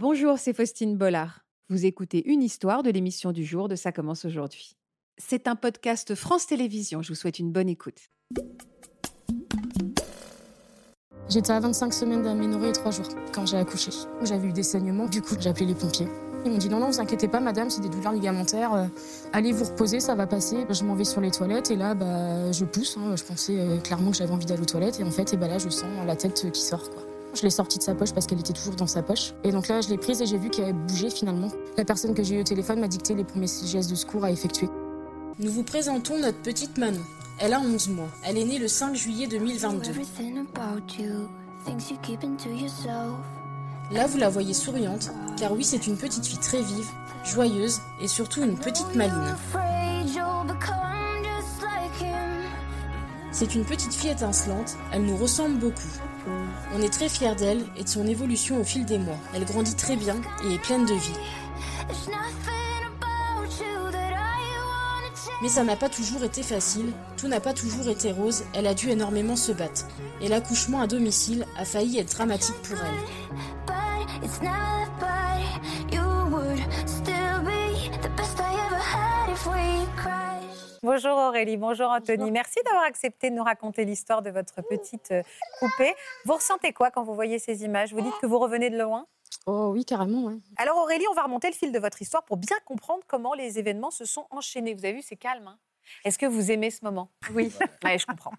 Bonjour, c'est Faustine Bollard. Vous écoutez une histoire de l'émission du jour de Ça commence aujourd'hui. C'est un podcast France Télévisions. Je vous souhaite une bonne écoute. J'étais à 25 semaines d'aménorrhée et 3 jours quand j'ai accouché. J'avais eu des saignements, du coup j'ai appelé les pompiers. Ils m'ont dit non, non, vous inquiétez pas, madame, c'est des douleurs ligamentaires. euh, allez vous reposer, ça va passer. Je m'en vais sur les toilettes et là, bah, je pousse. hein. Je pensais euh, clairement que j'avais envie d'aller aux toilettes et en fait, et bah, là, je sens la tête qui sort. Je l'ai sortie de sa poche parce qu'elle était toujours dans sa poche. Et donc là, je l'ai prise et j'ai vu qu'elle bougeait finalement. La personne que j'ai eu au téléphone m'a dicté les premiers gestes de secours à effectuer. Nous vous présentons notre petite Manon. Elle a 11 mois. Elle est née le 5 juillet 2022. Everything about you, things you keep into yourself. Là, vous la voyez souriante, car oui, c'est une petite fille très vive, joyeuse et surtout une petite maline. C'est une petite fille étincelante, elle nous ressemble beaucoup. On est très fiers d'elle et de son évolution au fil des mois. Elle grandit très bien et est pleine de vie. Mais ça n'a pas toujours été facile, tout n'a pas toujours été rose, elle a dû énormément se battre. Et l'accouchement à domicile a failli être dramatique pour elle. Bonjour Aurélie, bonjour Anthony. Merci d'avoir accepté de nous raconter l'histoire de votre petite euh, poupée. Vous ressentez quoi quand vous voyez ces images? Vous dites que vous revenez de loin? Oh oui, carrément, ouais. Alors Aurélie, on va remonter le fil de votre histoire pour bien comprendre comment les événements se sont enchaînés. Vous avez vu, c'est calme. hein Est-ce que vous aimez ce moment? Oui. je comprends.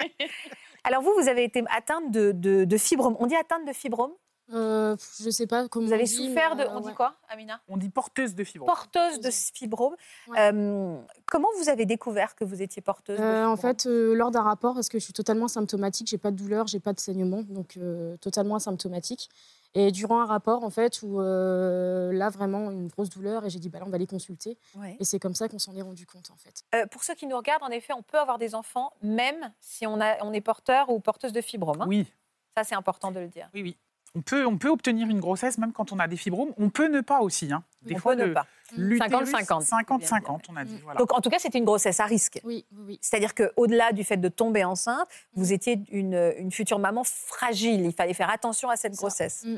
Alors vous, vous avez été atteinte de, de, de fibrome. On dit atteinte de fibrome? Euh, je sais pas comment. Vous avez on dit, souffert de... On dit ouais. quoi, Amina? On dit porteuse de fibrome. Porteuse de fibrome. Ouais. Euh, comment vous avez découvert que vous étiez porteuse de Euh, en fait, euh, lors d'un rapport, parce que je suis totalement symptomatique, j'ai pas de douleur, j'ai pas de saignement, donc euh, totalement asymptomatique. Et durant un rapport, en fait, où euh, là, vraiment, une grosse douleur, et j'ai dit, bah là, on va les consulter. Ouais. Et c'est comme ça qu'on s'en est rendu compte, en fait. Euh, pour ceux qui nous regardent, en effet, on peut avoir des enfants, même si on, a, on est porteur ou porteuse de fibrome. hein. Oui, Ça, c'est important de le dire. oui, oui. On peut, on peut obtenir une grossesse même quand on a des fibromes. On peut ne pas aussi. Hein. Des on fois, peut ne pas. l'utérus, 50-50, 50-50, on a dit. Mm. Voilà. Donc, en tout cas, c'était une grossesse à risque. Oui. C'est-à-dire qu'au-delà du fait de tomber enceinte, vous étiez une, une future maman fragile. Il fallait faire attention à cette grossesse. Mm.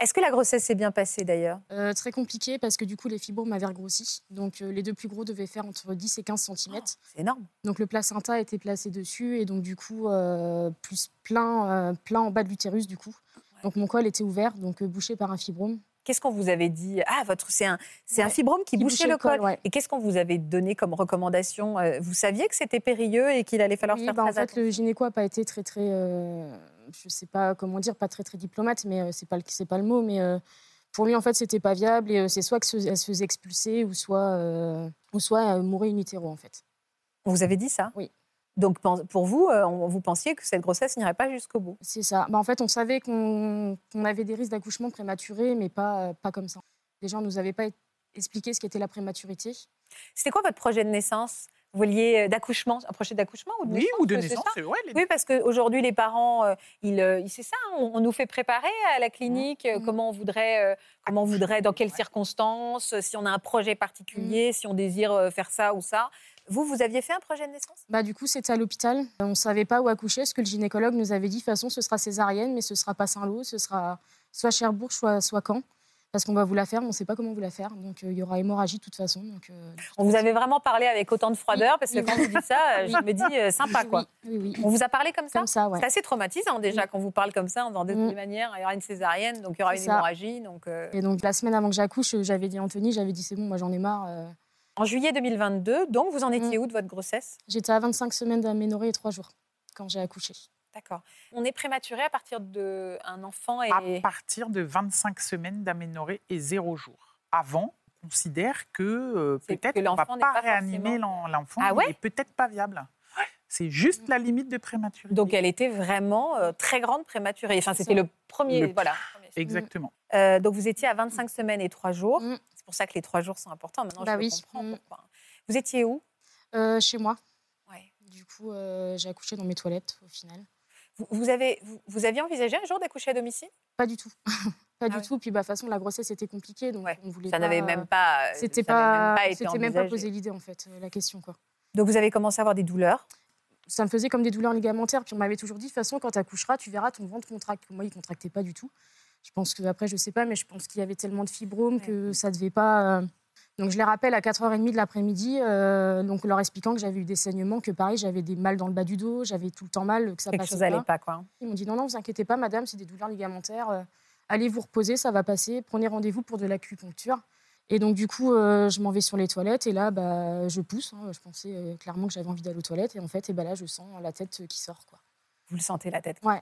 Est-ce que la grossesse s'est bien passée d'ailleurs? Euh, très compliqué, parce que du coup, les fibromes m'avaient regrossi. Donc, euh, les deux plus gros devaient faire entre 10 et 15 cm. C'est énorme. Donc, le placenta était placé dessus, et donc, du coup, euh, plus plein, euh, plein en bas de l'utérus, du coup. Donc, mon col était ouvert, donc euh, bouché par un fibrome. Qu'est-ce qu'on vous avait dit? Ah, votre, c'est un, c'est un fibrome qui, Qui bouchait bouchait le col. col, ouais. Et qu'est-ce qu'on vous avait donné comme recommandation? Euh, Vous saviez que c'était périlleux et qu'il allait falloir Oui, faire bah, en très fait, attention? le gynéco n'a pas été très, très. euh, je sais pas comment dire, pas très, très diplomate, mais euh, c'est pas, le- c'est pas le mot. Mais euh, pour lui, en fait, c'était pas viable. Et c'est soit qu'elle se faisait expulser, ou soit, euh, ou soit mourir in utero, en fait. On vous avait dit ça? Oui. Donc pour vous, euh, vous pensiez que cette grossesse n'irait pas jusqu'au bout. C'est ça. Bah, en fait, on savait qu'on avait des risques d'accouchement prématuré, mais pas, euh, pas comme ça. Les gens ne nous avaient pas expliqué ce qu'était la prématurité. C'était quoi votre projet de naissance? Vous vouliez euh, d'accouchement, un projet d'accouchement ou de Oui, naissance ou de naissance, ça c'est vrai. les- Oui, parce qu'aujourd'hui, les parents, ils, c'est ça, on, on nous fait préparer à la clinique euh, Mhm. comment on voudrait, comment on voudrait, dans quelles Ouais. circonstances, si on a un projet particulier, si on désire faire ça ou ça. Vous, vous aviez fait un projet de naissance? Bah, du coup, c'était à l'hôpital. On ne savait pas où accoucher, parce que le gynécologue nous avait dit, de toute façon, ce sera césarienne, mais ce sera pas Saint-Lô, ce sera soit Cherbourg, soit, soit Caen. Parce qu'on va vous la faire, mais on ne sait pas comment vous la faire. Donc, euh, il y aura hémorragie de toute façon. Donc, euh, de On vous avait vraiment parlé avec autant de froideur, parce que Oui. quand vous dites ça, euh, je me dis euh, sympa, quoi. Oui, oui, oui. On vous a parlé comme ça? Comme ça, ouais. C'est assez traumatisant déjà Oui. quand vous parle comme ça, en disant de Mm. toute manière, il y aura une césarienne, donc il y aura une ça. hémorragie. Donc, Et donc, la semaine avant que j'accouche, j'avais dit à Anthony, j'avais dit, c'est bon, moi j'en ai marre. En juillet 2022, donc vous en étiez Mm. où de votre grossesse? J'étais à 25 semaines d'aménorrhée et 3 jours quand j'ai accouché. D'accord. On est prématuré à partir d'un enfant et... À partir de 25 semaines d'aménorrhée et 0 jours. Avant, on considère que euh, peut-être qu'on ne va l'enfant n'est pas pas réanimer l'en- l'enfant. Ah ouais? il est peut-être pas viable. C'est juste la limite de prématurité. Donc elle était vraiment euh, très grande prématurée. Enfin, c'était le premier... Le- Voilà. Exactement. Euh, donc vous étiez à 25 semaines et 3 jours. Mm. C'est pour ça que les 3 jours sont importants. Maintenant, Bah je oui. comprends Mm. pourquoi. Vous étiez où? Euh, chez moi. Ouais. Du coup, euh, j'ai accouché dans mes toilettes au final. vous, vous avez, vous, vous aviez envisagé un jour d'accoucher à domicile? Pas du tout. pas Ah du ouais. tout. Puis, bah, de toute façon, la grossesse était compliquée. Donc, Ouais. on voulait Ça n'avait même pas... C'était ça n'avait pas, c'était même pas posé l'idée, en fait, euh, la question. quoi. Donc vous avez commencé à avoir des douleurs? Ça me faisait comme des douleurs ligamentaires. Puis, on m'avait toujours dit, de toute façon, quand tu accoucheras, tu verras ton ventre contracte. Moi, il contractait pas du tout. Je pense que, après, je sais pas, mais je pense qu'il y avait tellement de fibromes que ça devait pas. euh, Donc, je les rappelle à 4h30 de l'après-midi, euh, donc leur expliquant que j'avais eu des saignements, que pareil, j'avais des mal dans le bas du dos, j'avais tout le temps mal, que ça Quelque passait chose pas. n'allait pas, quoi. Ils m'ont dit non, non, vous inquiétez pas, madame, c'est des douleurs ligamentaires. euh, allez vous reposer, ça va passer. Prenez rendez-vous pour de l'acupuncture. Et donc, du coup, euh, je m'en vais sur les toilettes et là, bah, je pousse. hein. Je pensais clairement que j'avais envie d'aller aux toilettes. Et en fait, et bah, là, je sens la tête qui sort. Quoi. Vous le sentez la tête. Ouais.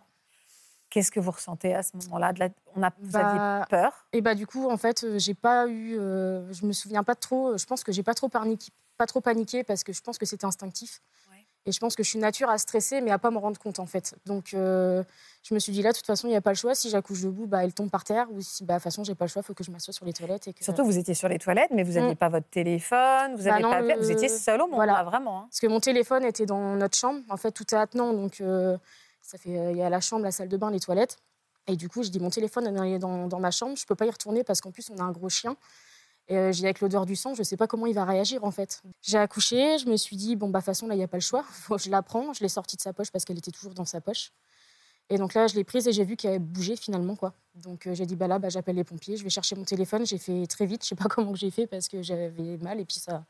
Qu'est-ce que vous ressentez à ce moment-là de la- On a, Vous Bah, aviez peur? Et bah, du coup, en fait, euh, j'ai pas eu. euh, je me souviens pas trop. Je pense que j'ai pas trop paniqué, pas trop paniqué parce que je pense que c'était instinctif. Ouais. Et je pense que je suis nature à stresser, mais à pas me rendre compte, en fait. Donc, euh, je me suis dit là, de toute façon, il n'y a pas le choix. Si j'accouche debout, bah, elle tombe par terre. Ou si, bah, de toute façon, j'ai pas le choix, il faut que je m'assoie sur les toilettes. Et que... Surtout, vous étiez sur les toilettes, mais vous n'aviez Mm. pas votre téléphone, vous Bah pas le- vous étiez seul au monde, voilà. là, vraiment. hein. Parce que mon téléphone était dans notre chambre. En fait, tout est attenant. Donc, euh, ça fait, euh, il y a la chambre, la salle de bain, les toilettes. Et du coup, je dis mon téléphone est dans, dans ma chambre. Je peux pas y retourner parce qu'en plus, on a un gros chien. Et euh, j'ai avec l'odeur du sang, je sais pas comment il va réagir en fait. J'ai accouché, je me suis dit bon bah de toute façon là il y a pas le choix, je la prends. Je l'ai sortie de sa poche parce qu'elle était toujours dans sa poche. Et donc là je l'ai prise et j'ai vu qu'elle bougeait finalement quoi. Donc euh, j'ai dit bah là bah, j'appelle les pompiers, je vais chercher mon téléphone. J'ai fait très vite, je sais pas comment que j'ai fait parce que j'avais mal et puis ça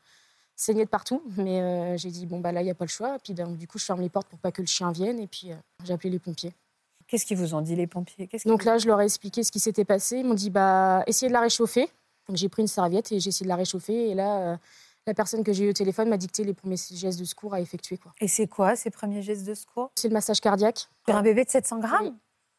saignait de partout. Mais euh, j'ai dit bon bah là il y a pas le choix. Puis donc, du coup je ferme les portes pour pas que le chien vienne et puis euh, j'ai appelé les pompiers. Qu'est-ce qu'ils vous ont dit, les pompiers? Donc là, je leur ai expliqué ce qui s'était passé. Ils m'ont dit, bah, essayez de la réchauffer. Donc j'ai pris une serviette et j'ai essayé de la réchauffer. Et là, euh, la personne que j'ai eu au téléphone m'a dicté les premiers gestes de secours à effectuer. quoi. Et c'est quoi ces premiers gestes de secours? C'est le massage cardiaque. Sur un bébé de 700 grammes? Oui.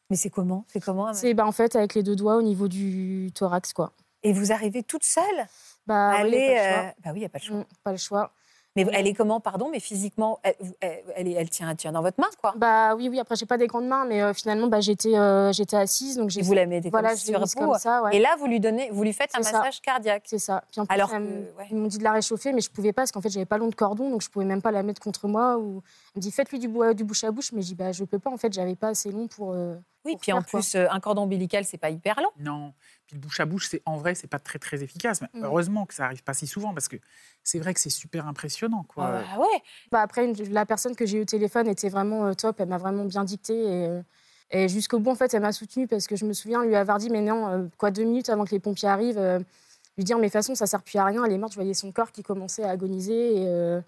Mais c'est comment? C'est comment C'est bah, en fait avec les deux doigts au niveau du thorax. quoi. Et vous arrivez toute seule? Bah, oui, Allez, y a pas le choix. euh, Bah oui, il n'y a pas le choix. Mm, pas le choix. Mais elle est comment, pardon, mais physiquement, elle, elle, elle est- elle tient, elle tient dans votre main, quoi. Bah oui, oui. Après, j'ai pas des grandes mains, mais euh, finalement, bah, j'étais, euh, j'étais assise, donc j'ai. Vous la mettez voilà, sur vous. comme ça. ouais. Et là, vous lui donnez, vous lui faites un ça. massage cardiaque. C'est ça. Puis en plus, Alors elle ouais. ils m'ont dit de la réchauffer, mais je pouvais pas parce qu'en fait, j'avais pas long de cordon, donc je pouvais même pas la mettre contre moi. Ou... Elle me dit faites-lui du, bou- du bouche à bouche, mais je dis bah je peux pas. En fait, j'avais pas assez long pour. euh, Oui, puis en plus, euh, un cordon ombilical, c'est pas hyper long. Non. Puis le bouche à bouche, c'est en vrai, c'est pas très très efficace. Mais Mm. heureusement que ça arrive pas si souvent parce que c'est vrai que c'est super impressionnant, quoi. Ah ouais. Bah, après, une- la personne que j'ai eu au téléphone était vraiment euh, top. Elle m'a vraiment bien dicté. Et, euh, et jusqu'au bout, en fait, elle m'a soutenue parce que je me souviens lui avoir dit Mais non, euh, quoi, deux minutes avant que les pompiers arrivent, euh, lui dire Mais de toute façon, ça sert plus à rien. Elle est morte. Je voyais son corps qui commençait à agoniser. Et, euh,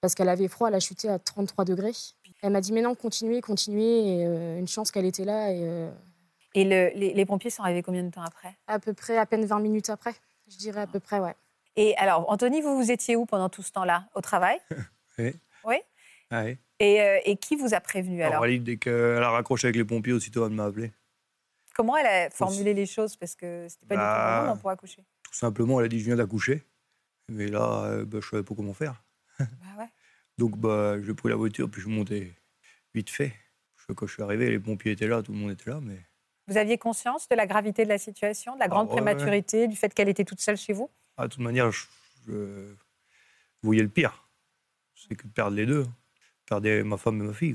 parce qu'elle avait froid, elle a chuté à 33 degrés. Elle m'a dit Mais non, continuez, continuez. Et euh, une chance qu'elle était là. Et euh, Et le- les, les pompiers sont arrivés combien de temps après? À peu près, à peine 20 minutes après. Je dirais à peu près, ouais. Et alors, Anthony, vous, vous étiez où pendant tout ce temps-là? Au travail? Oui. Oui? Ah oui. et, euh, et qui vous a prévenu alors Alors, dès qu'elle a raccroché avec les pompiers, aussitôt, elle m'a appelé. Comment elle a formulé les choses? Parce que c'était pas du tout Bah, le moment pour accoucher. Tout simplement, elle a dit Je viens d'accoucher. Mais là, euh, bah, je savais pas comment faire. Bah ouais. Donc, bah, j'ai pris la voiture, puis je suis monté vite fait. Quand je suis arrivé, les pompiers étaient là, tout le monde était là. Mais Vous aviez conscience de la gravité de la situation, de la grande Ah ouais, ouais. prématurité, du fait qu'elle était toute seule chez vous? Ah, de toute manière, je, je voyais le pire. C'est que de perdre les deux. Perdre ma femme et ma fille.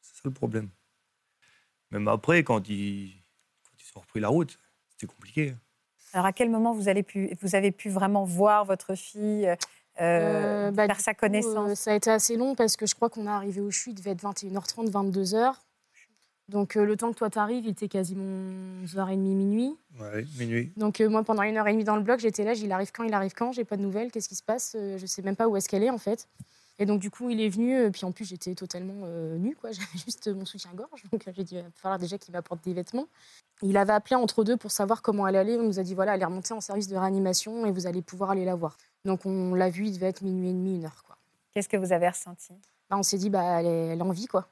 C'est ça le problème. Même après, quand ils, quand ils ont repris la route, c'était compliqué. Alors, à quel moment vous, allez pu, vous avez pu vraiment voir votre fille, euh, Euh, bah, faire sa coup, connaissance euh, ça a été assez long parce que je crois qu'on est arrivé au CHU, il devait être 21h30, 22h. Donc euh, le temps que toi t'arrives, il était quasiment 11h30, minuit. Ouais, minuit. Donc euh, moi, pendant une heure et demie dans le bloc, j'étais là, il arrive quand, il arrive quand, j'ai pas de nouvelles, qu'est-ce qui se passe Euh, Je sais même pas où est-ce qu'elle est en fait. Et donc du coup, il est venu, euh, puis en plus j'étais totalement euh, nue, quoi. J'avais juste mon soutien-gorge, donc euh, j'ai dit, il va falloir déjà qu'il m'apporte des vêtements. Il avait appelé entre deux pour savoir comment elle allait. On nous a dit, voilà, elle est remontée en service de réanimation et vous allez pouvoir aller la voir. Donc on l'a vu, il devait être minuit et demi, une heure, quoi. Qu'est-ce que vous avez ressenti? Bah, on s'est dit, bah, elle, est, elle a envie, quoi.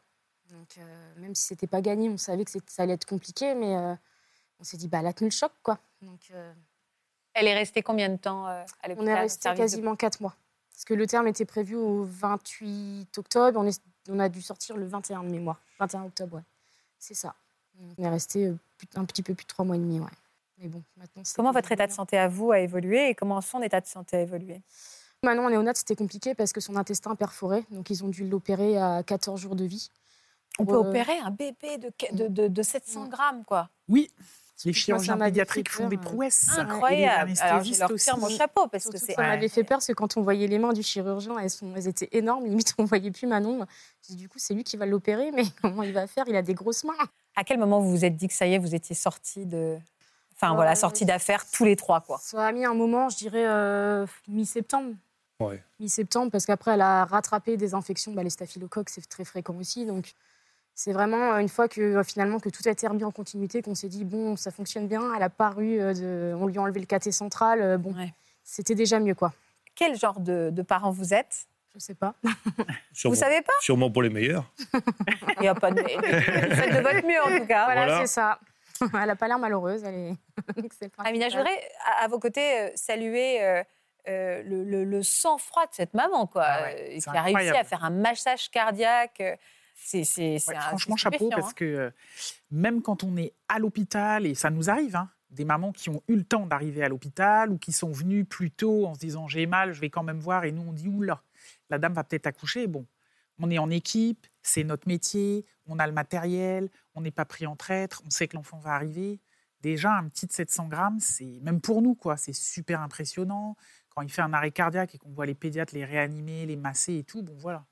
Donc, euh, même si c'était pas gagné, on savait que ça allait être compliqué, mais euh, on s'est dit, bah, elle a tenu le choc, quoi. Donc, euh, Elle est restée combien de temps on est resté service de- quasiment quatre mois. Parce que le terme était prévu au 28 octobre, on, est, on a dû sortir le 21 de mémoire. 21 octobre, ouais. C'est ça. On est resté un petit peu plus de trois mois et demi, ouais. Mais bon, maintenant, c'est Comment votre état de santé à vous a évolué et comment son état de santé a évolué? Maintenant, en néonat, c'était compliqué parce que son intestin perforé. Donc, ils ont dû l'opérer à 14 jours de vie. On peut euh, opérer un bébé de, de, de- de 700 Mm. grammes, quoi. Oui, Les chirurgiens pédiatriques font des peur, euh. prouesses. Et les Incroyable. Alors, je leur tire mon chapeau parce que Surtout, c'est. ça m'avait fait peur parce que quand on voyait les mains du chirurgien, elles, sont, elles étaient énormes. Limite, on voyait plus Manon. Je dis, du coup, c'est lui qui va l'opérer, mais comment il va faire? Il a des grosses mains. À quel moment vous vous êtes dit que ça y est, vous étiez sortis de. Enfin Ouais, voilà, sortis d'affaires tous les trois, quoi. Ça a mis un moment, je dirais, euh, mi-septembre. Ouais. Mi-septembre, parce qu'après, elle a rattrapé des infections. Bah, les staphylocoques, c'est très fréquent aussi. Donc, c'est vraiment une fois que euh, finalement que tout a été remis en continuité, qu'on s'est dit, bon, ça fonctionne bien. Elle a paru, euh, de... on lui a enlevé le caté central. euh, bon, Ouais. c'était déjà mieux, quoi. Quel genre de, de parents vous êtes Je sais pas. Sûrement, Vous savez pas sûrement pour les meilleurs. Il n'y a pas de. Vous faites de votre mieux en tout cas. Voilà, Voilà. c'est ça. Elle a pas l'air malheureuse. Elle est... Le Amina, je voudrais à, à vos côtés euh, saluer euh, euh, le, le- le sang-froid de cette maman, quoi, Ah ouais, a réussi à faire un massage cardiaque. C'est, Ouais, franchement, chapeau, parce hein. que même quand on est à l'hôpital, et ça nous arrive, hein, des mamans qui ont eu le temps d'arriver à l'hôpital ou qui sont venues plus tôt en se disant j'ai mal, je vais quand même voir, et nous on dit oula, la dame va peut-être accoucher. Bon, on est en équipe, c'est notre métier, on a le matériel, on n'est pas pris en traître, on sait que l'enfant va arriver. Déjà, un petit de 700 grammes, c'est même pour nous, quoi, c'est super impressionnant. Quand il fait un arrêt cardiaque et qu'on voit les pédiatres les réanimer, les masser et tout, bon voilà.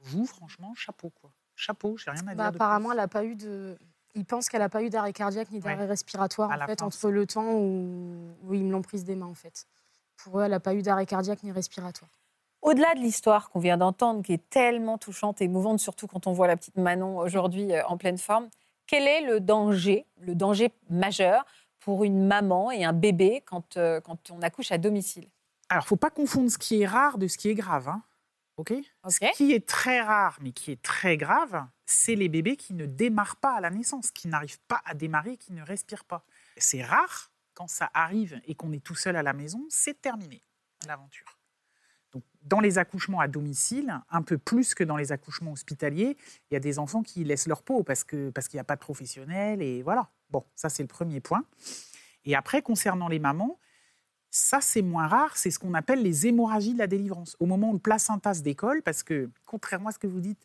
Vous, franchement, chapeau, quoi. Chapeau, j'ai rien à dire. Bah, de apparemment, plus. elle a pas eu de. Il pense qu'elle n'a pas eu d'arrêt cardiaque ni d'arrêt Ouais. respiratoire À en fait entre le temps où... où ils me l'ont prise des mains en fait. Pour eux, elle n'a pas eu d'arrêt cardiaque ni respiratoire. Au-delà de l'histoire qu'on vient d'entendre, qui est tellement touchante et émouvante, surtout quand on voit la petite Manon aujourd'hui euh, en pleine forme, quel est le danger, le danger majeur pour une maman et un bébé quand, euh, quand on accouche à domicile? Alors, faut pas confondre ce qui est rare de ce qui est grave. Hein. Ce qui est très rare, mais qui est très grave, c'est les bébés qui ne démarrent pas à la naissance, qui n'arrivent pas à démarrer, qui ne respirent pas. C'est rare quand ça arrive et qu'on est tout seul à la maison, c'est terminé l'aventure. Donc, dans les accouchements à domicile, un peu plus que dans les accouchements hospitaliers, il y a des enfants qui laissent leur peau parce que parce qu'il n'y a pas de professionnels et voilà. Bon, ça c'est le premier point. Et après, concernant les mamans, ça, c'est moins rare, c'est ce qu'on appelle les hémorragies de la délivrance. Au moment où le placenta se décolle, parce que, contrairement à ce que vous dites,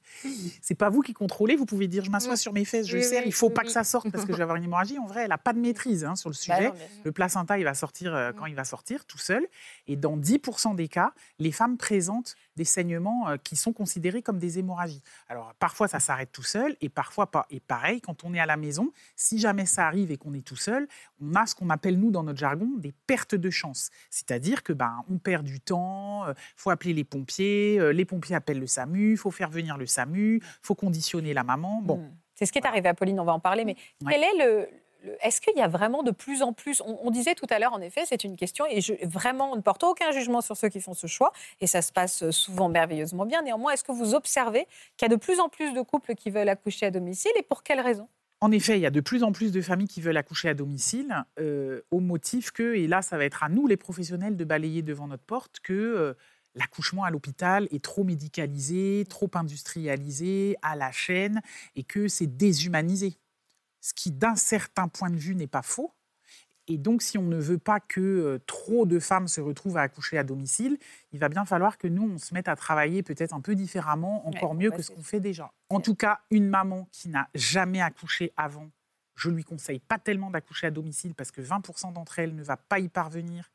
c'est pas vous qui contrôlez, vous pouvez dire je m'assois Oui. sur mes fesses, je Oui, serre, oui, il faut pas que ça sorte parce que je vais avoir une hémorragie. En vrai, elle n'a pas de maîtrise hein, sur le Bah sujet. non. Le placenta, il va sortir euh, Mm. quand il va sortir, tout seul. Et dans 10% des cas, les femmes présentent des saignements euh, qui sont considérés comme des hémorragies. Alors, parfois, ça s'arrête tout seul et parfois pas. Et pareil, quand on est à la maison, si jamais ça arrive et qu'on est tout seul, on a ce qu'on appelle, nous, dans notre jargon, des pertes de chance. C'est-à-dire que ben, on perd du temps, il faut appeler les pompiers, euh, les pompiers appellent le SAMU, il faut faire venir le SAMU, faut conditionner la maman. Bon, Mm. C'est ce qui est arrivé à Pauline, on va en parler, mais Ouais. quel est le. le- Est-ce qu'il y a vraiment de plus en plus on, on disait tout à l'heure, en effet, c'est une question, et je, vraiment, on ne porte aucun jugement sur ceux qui font ce choix, et ça se passe souvent merveilleusement bien. Néanmoins, est-ce que vous observez qu'il y a de plus en plus de couples qui veulent accoucher à domicile, et pour quelles raisons? En effet, il y a de plus en plus de familles qui veulent accoucher à domicile, euh, au motif que, et là, ça va être à nous, les professionnels, de balayer devant notre porte, que euh, l'accouchement à l'hôpital est trop médicalisé, trop industrialisé, à la chaîne, et que c'est déshumanisé. Ce qui, d'un certain point de vue, n'est pas faux. Et donc, si on ne veut pas que euh, trop de femmes se retrouvent à accoucher à domicile, il va bien falloir que nous, on se mette à travailler peut-être un peu différemment, encore Ouais, mieux que ce qu'on fait déjà. En tout cas, une maman qui n'a jamais accouché avant, je lui conseille pas tellement d'accoucher à domicile parce que 20% d'entre elles ne va pas y parvenir.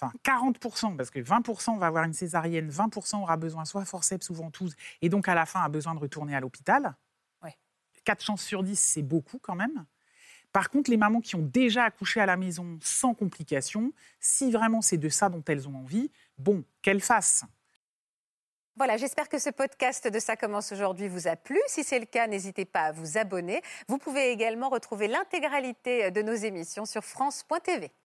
Enfin, 40%, parce que 20% va avoir une césarienne, 20% aura besoin soit forceps ou ventouse, et donc à la fin a besoin de retourner à l'hôpital. Ouais. 4 chances sur 10, c'est beaucoup quand même. Par contre, les mamans qui ont déjà accouché à la maison sans complications, si vraiment c'est de ça dont elles ont envie, bon, qu'elles fassent. Voilà, j'espère que ce podcast de Ça commence aujourd'hui vous a plu. Si c'est le cas, n'hésitez pas à vous abonner. Vous pouvez également retrouver l'intégralité de nos émissions sur France.tv.